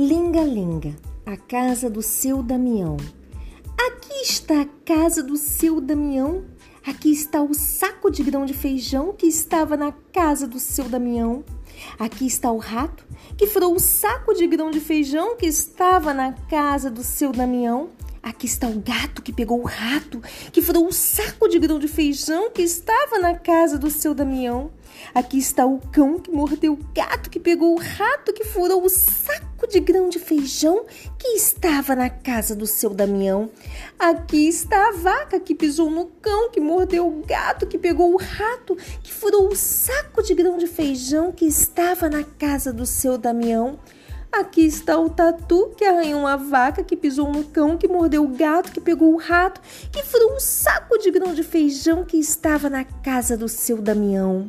Linga-linga, a casa do seu Damião. Aqui está a casa do seu Damião. Aqui está o saco de grão de feijão que estava na casa do seu Damião. Aqui está o rato que furou o saco de grão de feijão que estava na casa do seu Damião. Aqui está o gato que pegou o rato, que furou o saco de grão de feijão que estava na casa do seu Damião. Aqui está o cão que mordeu o gato, que pegou o rato, que furou o saco de grão de feijão que estava na casa do seu Damião. Aqui está a vaca que pisou no cão, que mordeu o gato, que pegou o rato, que furou o saco de grão de feijão que estava na casa do seu Damião. Aqui está o tatu que arranhou uma vaca, que pisou no cão, que mordeu o gato, que pegou o rato, que furou um saco de grão de feijão que estava na casa do seu Damião.